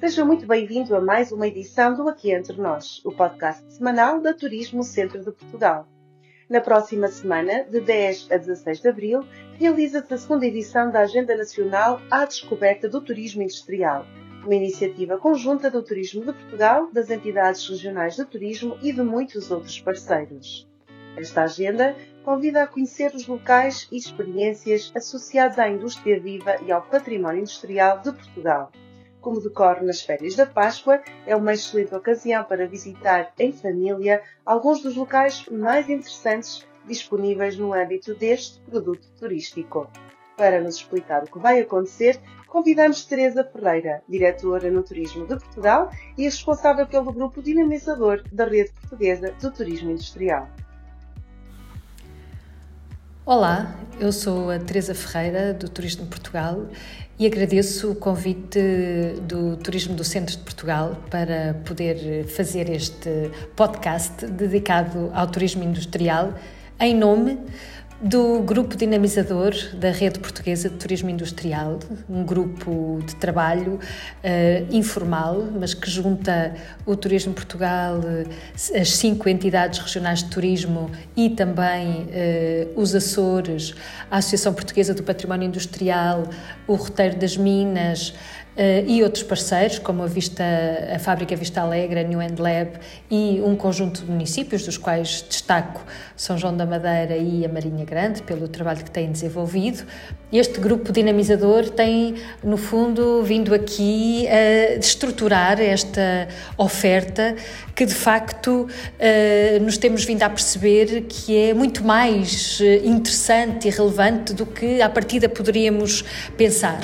Seja muito bem-vindo a mais uma edição do Aqui Entre Nós, o podcast semanal da Turismo Centro de Portugal. Na próxima semana, de 10 a 16 de abril, realiza-se a segunda edição da Agenda Nacional à Descoberta do Turismo Industrial, uma iniciativa conjunta do Turismo de Portugal, das entidades regionais de turismo e de muitos outros parceiros. Esta agenda convida a conhecer os locais e experiências associados à indústria viva e ao património industrial de Portugal como decorre nas férias da Páscoa, é uma excelente ocasião para visitar em família alguns dos locais mais interessantes disponíveis no âmbito deste produto turístico. Para nos explicar o que vai acontecer, convidamos Teresa Ferreira, diretora no Turismo de Portugal e responsável pelo grupo dinamizador da Rede Portuguesa do Turismo Industrial. Olá, eu sou a Teresa Ferreira do Turismo de Portugal e agradeço o convite do Turismo do Centro de Portugal para poder fazer este podcast dedicado ao turismo industrial em nome do Grupo Dinamizador da Rede Portuguesa de Turismo Industrial, um grupo de trabalho uh, informal, mas que junta o Turismo Portugal, as cinco entidades regionais de turismo e também uh, os Açores, a Associação Portuguesa do Património Industrial, o Roteiro das Minas, e outros parceiros, como a, Vista, a Fábrica Vista Alegre, a New End Lab e um conjunto de municípios, dos quais destaco São João da Madeira e a Marinha Grande, pelo trabalho que têm desenvolvido. Este grupo dinamizador tem, no fundo, vindo aqui a estruturar esta oferta que, de facto, uh, nos temos vindo a perceber que é muito mais eh, interessante e relevante do que, à partida, poderíamos pensar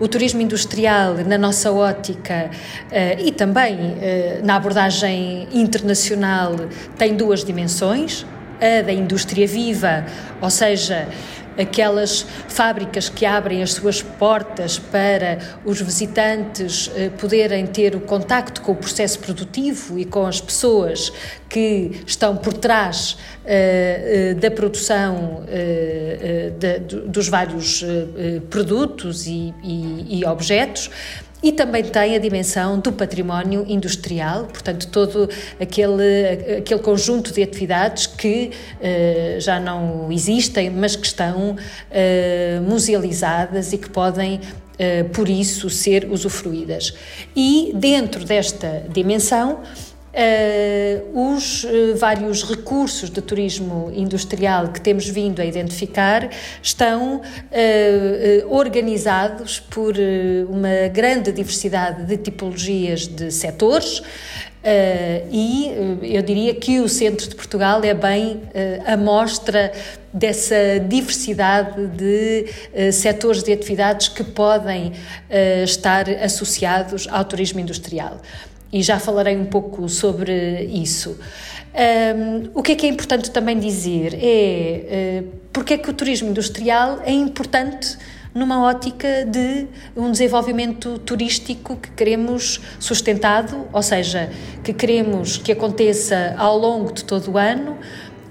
o turismo industrial na nossa ótica uh, e também uh, na abordagem internacional tem duas dimensões, a da indústria viva, ou seja, aquelas fábricas que abrem as suas portas para os visitantes eh, poderem ter o contacto com o processo produtivo e com as pessoas que estão por trás uh, uh, da produção dos vários produtos e objetos e também tem a dimensão do património industrial, portanto, todo aquele, aquele conjunto de atividades que uh, já não existem, mas que estão uh, musealizadas e que podem Uh, por isso ser usufruídas. E dentro desta dimensão, Uh, os uh, vários recursos de turismo industrial que temos vindo a identificar estão uh, organizados por uma grande diversidade de tipologias de setores. e eu diria que o centro de Portugal é bem a mostra dessa diversidade de setores de atividades que podem estar associados ao turismo industrial e já falarei um pouco sobre isso. Um, o que é que é importante também dizer é uh, porque é que o turismo industrial é importante numa ótica de um desenvolvimento turístico que queremos sustentado, ou seja, que queremos que aconteça ao longo de todo o ano,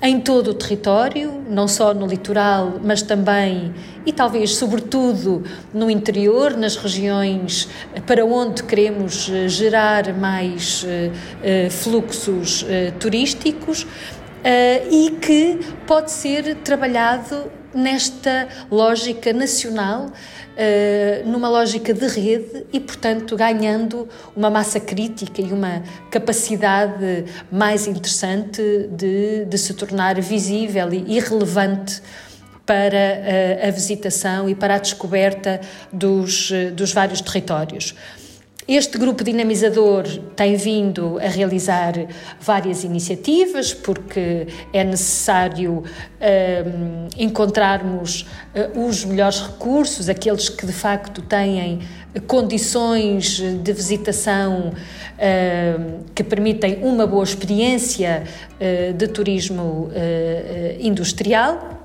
em todo o território, não só no litoral, mas também e talvez sobretudo no interior, nas regiões para onde queremos eh, gerar mais uh, fluxos turísticos e que pode ser trabalhado nesta lógica nacional uh, numa lógica de rede e, portanto, ganhando uma massa crítica e uma capacidade mais interessante de, de se tornar visível e relevante para a, eh, a visitação e para a descoberta dos, eh, dos vários territórios. Este grupo dinamizador tem vindo a realizar várias iniciativas, porque é necessário um, encontrarmos uh, os melhores recursos, aqueles que de facto têm condições de visitação uh, que permitem uma boa experiência uh, de turismo industrial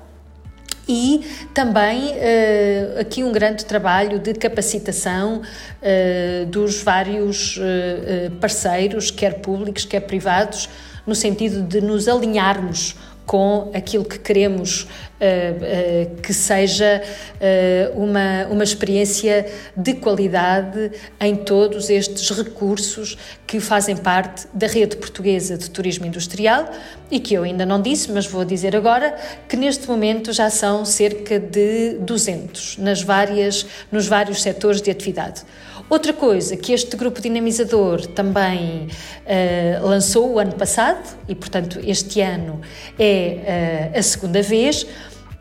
e também uh, aqui um grande trabalho de capacitação uh, dos vários uh, parceiros, quer públicos, quer privados, no sentido de nos alinharmos com aquilo que queremos uh, uh, que seja uh, uma, uma experiência de qualidade em todos estes recursos que fazem parte da rede portuguesa de turismo industrial e que eu ainda não disse, mas vou dizer agora, que neste momento já são cerca de 200 nas várias, nos vários setores de atividade. Outra coisa que este grupo dinamizador também uh, lançou o ano passado, e portanto este ano é uh, a segunda vez,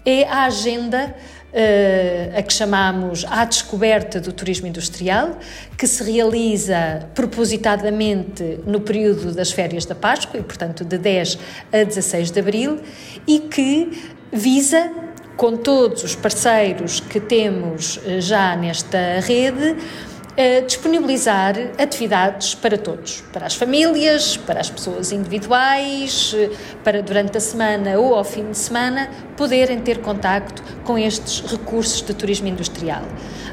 é a agenda Uh, a que chamamos A Descoberta do Turismo Industrial, que se realiza propositadamente no período das férias da Páscoa, e portanto de 10 a 16 de abril, e que visa, com todos os parceiros que temos já nesta rede, disponibilizar atividades para todos, para as famílias, para as pessoas individuais, para durante a semana ou ao fim de semana poderem ter contacto com estes recursos de turismo industrial.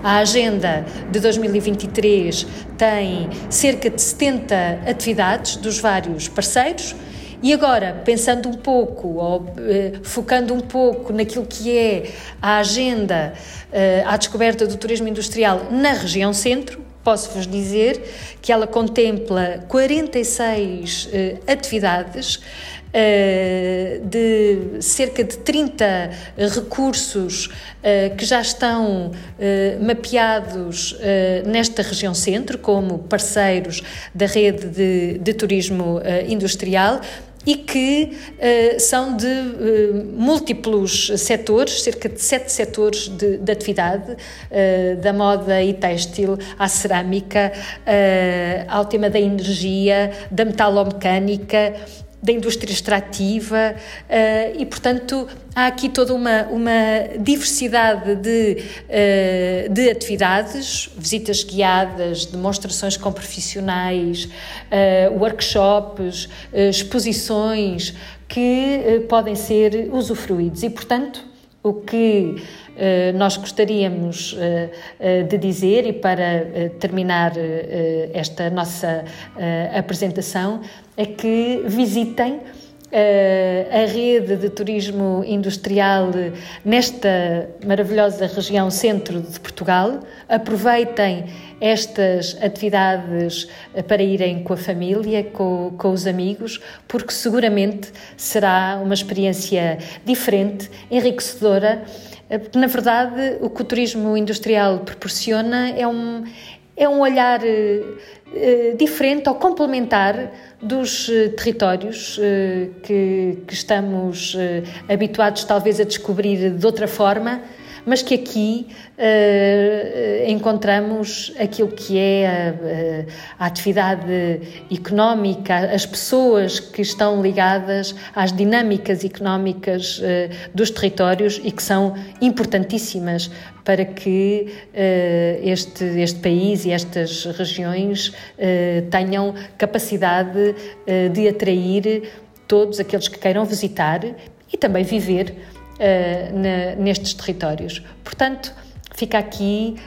A agenda de 2023 tem cerca de 70 atividades dos vários parceiros e agora, pensando um pouco, ou eh, focando um pouco naquilo que é a agenda eh, à descoberta do turismo industrial na região centro, posso-vos dizer que ela contempla 46 eh, atividades. Uh, de cerca de 30 recursos uh, que já estão uh, mapeados nesta região centro, como parceiros da rede de, de turismo industrial, e que uh, são de uh, múltiplos setores, cerca de sete setores de, de atividade, uh, da moda e têxtil à cerâmica, ao tema da energia, da metalomecânica, da indústria extrativa uh, e, portanto, há aqui toda uma, uma diversidade de, uh, de atividades, visitas guiadas, demonstrações com profissionais, uh, workshops, exposições que podem ser usufruídos. E, portanto, o que nós gostaríamos de dizer e para terminar esta nossa apresentação é que visitem a rede de turismo industrial nesta maravilhosa região centro de Portugal. Aproveitem estas atividades para irem com a família, com, com os amigos, porque seguramente será uma experiência diferente, enriquecedora. Eh, porque, na verdade, o que o turismo industrial proporciona é um, é um olhar uh, diferente ou complementar dos uh, territórios que, estamos habituados talvez a descobrir de outra forma, mas que aqui uh, encontramos aquilo que é a, a, atividade económica, as pessoas que estão ligadas às dinâmicas económicas uh, dos territórios e que são importantíssimas para que uh, este, este país e estas regiões tenham capacidade de atrair todos aqueles que queiram visitar e também viver na, nestes territórios. Portanto, fica aqui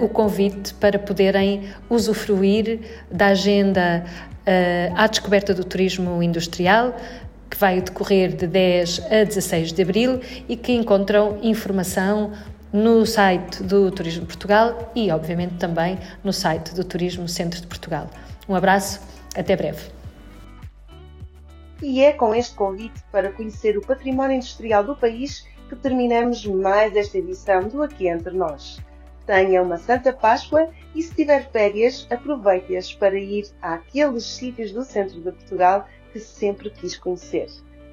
uh, o convite para poderem usufruir da agenda uh, à descoberta do turismo industrial, que vai decorrer de 10 a 16 de abril e que encontram informação no site do Turismo Portugal e, obviamente, também no site do Turismo Centro de Portugal. Um abraço, até breve. E é com este convite para conhecer o património industrial do país que terminamos mais esta edição do Aqui Entre Nós. Tenha uma Santa Páscoa e, se tiver férias, aproveite-as para ir àqueles sítios do centro de Portugal que sempre quis conhecer.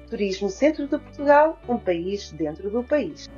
Turismo Centro de Portugal, um país dentro do país.